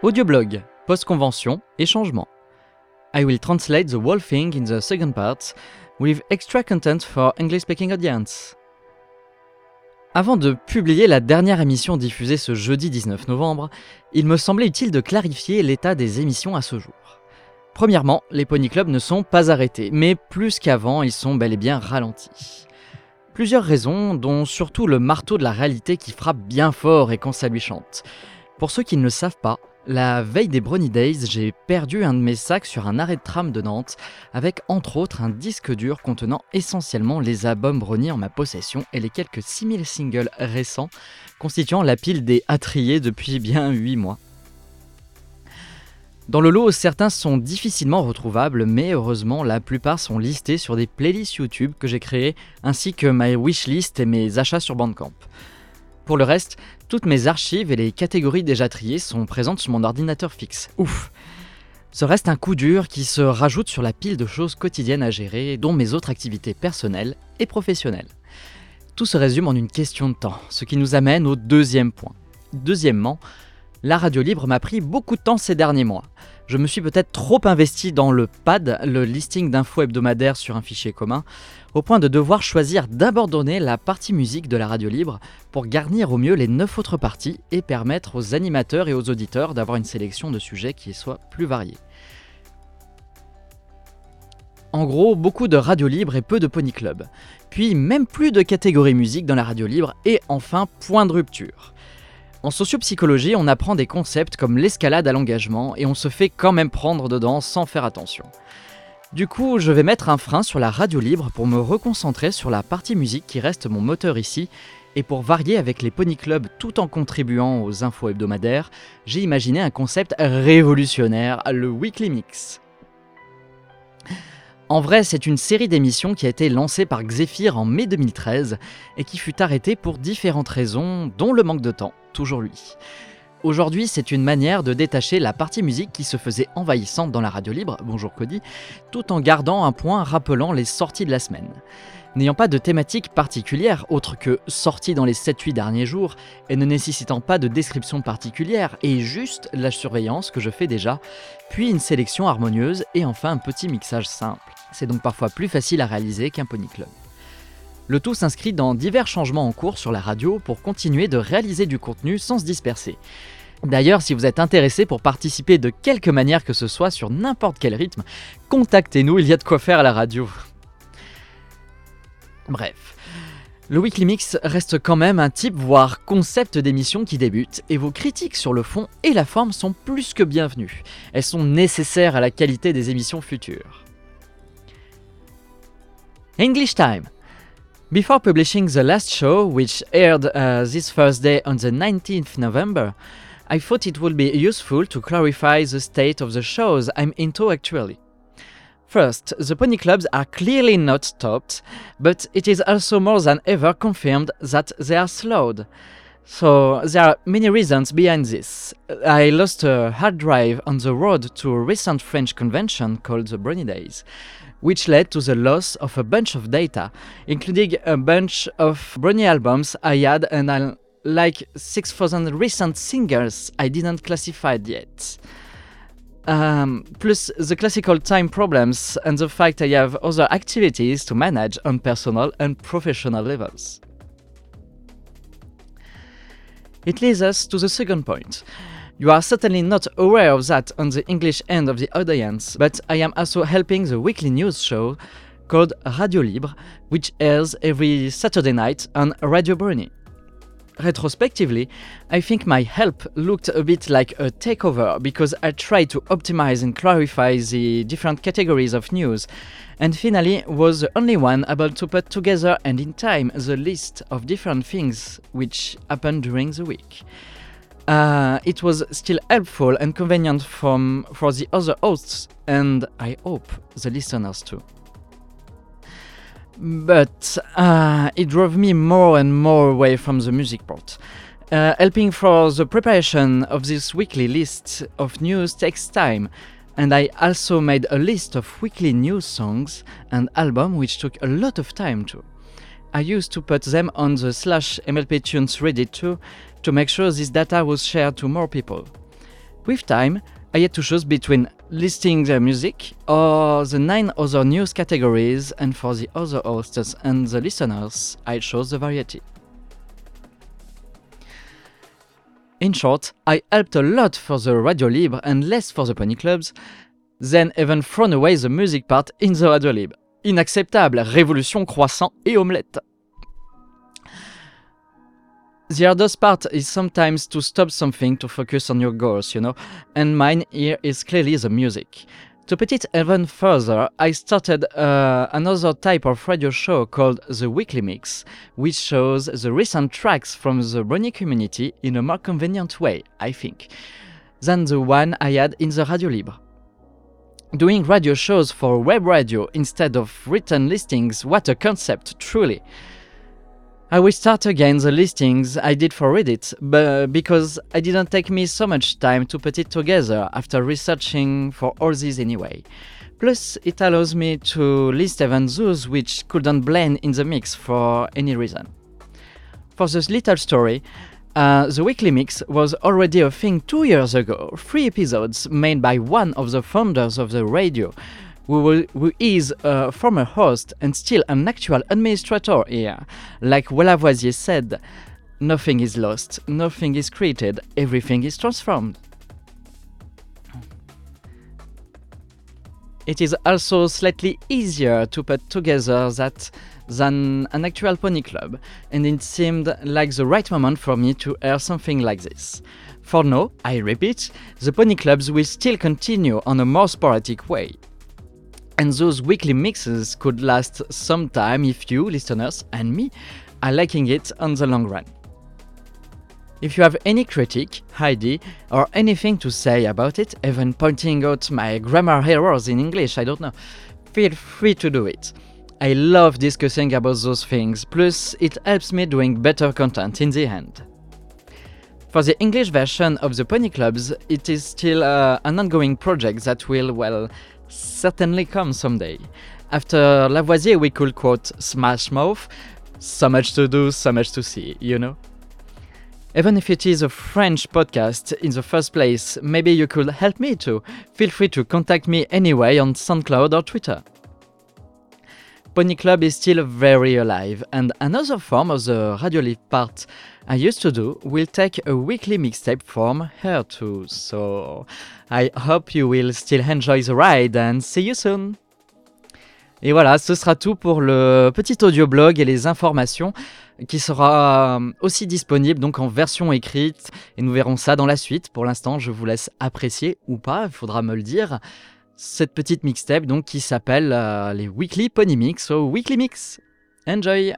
Audioblog, post-convention et changement. I will translate the whole thing in the second part with extra content for English speaking audience. Avant de publier la dernière émission diffusée ce jeudi 19 novembre, il me semblait utile de clarifier l'état des émissions à ce jour. Premièrement, les Pony Club ne sont pas arrêtés, mais plus qu'avant, ils sont bel et bien ralentis. Plusieurs raisons, dont surtout le marteau de la réalité qui frappe bien fort et quand ça lui chante. Pour ceux qui ne le savent pas, la veille des Brony Days, j'ai perdu un de mes sacs sur un arrêt de tram de Nantes, avec entre autres un disque dur contenant essentiellement les albums Brony en ma possession et les quelques 6000 singles récents constituant la pile des attriés depuis bien 8 mois. Dans le lot, certains sont difficilement retrouvables, mais heureusement, la plupart sont listés sur des playlists YouTube que j'ai créées, ainsi que ma wishlist et mes achats sur Bandcamp. Pour le reste, toutes mes archives et les catégories déjà triées sont présentes sur mon ordinateur fixe. Ouf Ce reste un coup dur qui se rajoute sur la pile de choses quotidiennes à gérer, dont mes autres activités personnelles et professionnelles. Tout se résume en une question de temps, ce qui nous amène au deuxième point. Deuxièmement, la radio libre m'a pris beaucoup de temps ces derniers mois. Je me suis peut-être trop investi dans le PAD, le listing d'infos hebdomadaires sur un fichier commun, au point de devoir choisir d'abandonner la partie musique de la radio libre pour garnir au mieux les 9 autres parties et permettre aux animateurs et aux auditeurs d'avoir une sélection de sujets qui soit plus variée. En gros, beaucoup de radio libre et peu de pony club. Puis même plus de catégories musique dans la radio libre et enfin point de rupture. En sociopsychologie, on apprend des concepts comme l'escalade à l'engagement et on se fait quand même prendre dedans sans faire attention. Du coup, je vais mettre un frein sur la radio libre pour me reconcentrer sur la partie musique qui reste mon moteur ici. Et pour varier avec les Pony Club tout en contribuant aux infos hebdomadaires, j'ai imaginé un concept révolutionnaire, le Weekly Mix. En vrai, c'est une série d'émissions qui a été lancée par Xephir en mai 2013 et qui fut arrêtée pour différentes raisons, dont le manque de temps, toujours lui. Aujourd'hui, c'est une manière de détacher la partie musique qui se faisait envahissante dans la radio libre, bonjour Cody, tout en gardant un point rappelant les sorties de la semaine. N'ayant pas de thématique particulière autre que sorties dans les 7-8 derniers jours et ne nécessitant pas de description particulière et juste la surveillance que je fais déjà, puis une sélection harmonieuse et enfin un petit mixage simple. C'est donc parfois plus facile à réaliser qu'un Pony Club. Le tout s'inscrit dans divers changements en cours sur la radio pour continuer de réaliser du contenu sans se disperser. D'ailleurs, si vous êtes intéressé pour participer de quelque manière que ce soit sur n'importe quel rythme, contactez-nous, il y a de quoi faire à la radio. Bref. Le Weekly Mix reste quand même un type, voire concept d'émission qui débute, et vos critiques sur le fond et la forme sont plus que bienvenues. Elles sont nécessaires à la qualité des émissions futures. English Time. Before publishing the last show, which aired uh, this Thursday on the 19th November, I thought it would be useful to clarify the state of the shows I'm into actually. First, the pony clubs are clearly not stopped, but it is also more than ever confirmed that they are slowed. So, there are many reasons behind this. I lost a hard drive on the road to a recent French convention called the Brony Days, which led to the loss of a bunch of data, including a bunch of Brony albums I had and like 6,000 recent singles I didn't classify yet. Um, plus the classical time problems and the fact I have other activities to manage on personal and professional levels. It leads us to the second point. You are certainly not aware of that on the English end of the audience, but I am also helping the weekly news show called Radio Libre, which airs every Saturday night on Radio Bruni. Retrospectively, I think my help looked a bit like a takeover because I tried to optimize and clarify the different categories of news, and finally was the only one able to put together and in time the list of different things which happened during the week. Uh, it was still helpful and convenient from, for the other hosts, and I hope the listeners too. But uh, it drove me more and more away from the music part. Uh, helping for the preparation of this weekly list of news takes time, and I also made a list of weekly news songs and albums which took a lot of time too. I used to put them on the slash MLP Tunes Reddit too to make sure this data was shared to more people. With time, Choose between listing the music or the nine other news categories, and for the other hosts and the listeners, I chose the variety. In short, I helped a lot for the Radio Libre and less for the pony clubs, then even thrown away the music part in the Radio Libre. Inacceptable, révolution, croissant et omelette. The hardest part is sometimes to stop something to focus on your goals, you know, and mine here is clearly the music. To put it even further, I started uh, another type of radio show called The Weekly Mix, which shows the recent tracks from the Brony community in a more convenient way, I think, than the one I had in the Radio Libre. Doing radio shows for web radio instead of written listings, what a concept, truly! I will start again the listings I did for Reddit, but because I didn't take me so much time to put it together after researching for all these anyway. Plus, it allows me to list even those which couldn't blend in the mix for any reason. For this little story, uh, the weekly mix was already a thing two years ago, three episodes made by one of the founders of the radio, who, who is uh, a former host and still an actual administrator here. Like Lavoisier said, nothing is lost, nothing is created, everything is transformed. It is also slightly easier to put together that than an actual pony club, and it seemed like the right moment for me to air something like this. For now, I repeat, the pony clubs will still continue on a more sporadic way and those weekly mixes could last some time if you, listeners, and me, are liking it on the long run. If you have any critique, idea, or anything to say about it, even pointing out my grammar errors in English, I don't know, feel free to do it. I love discussing about those things, plus it helps me doing better content in the end. For the English version of the Pony Clubs, it is still uh, an ongoing project that will, well, certainly come someday. After Lavoisier, we could quote Smash Mouth so much to do, so much to see, you know? Even if it is a French podcast in the first place, maybe you could help me too. Feel free to contact me anyway on SoundCloud or Twitter. Pony Club is still very alive, and another form of the Radio Libre part I used to do will take a weekly mixtape form here too, so I hope you will still enjoy the ride and see you soon! Et voilà, ce sera tout pour le petit audio-blog et les informations qui sera euh, aussi disponible donc en version écrite et nous verrons ça dans la suite. Pour l'instant, je vous laisse apprécier ou pas, il faudra me le dire. Cette petite mixtape donc qui s'appelle euh, les Weekly Pony Mix au Weekly Mix. Enjoy!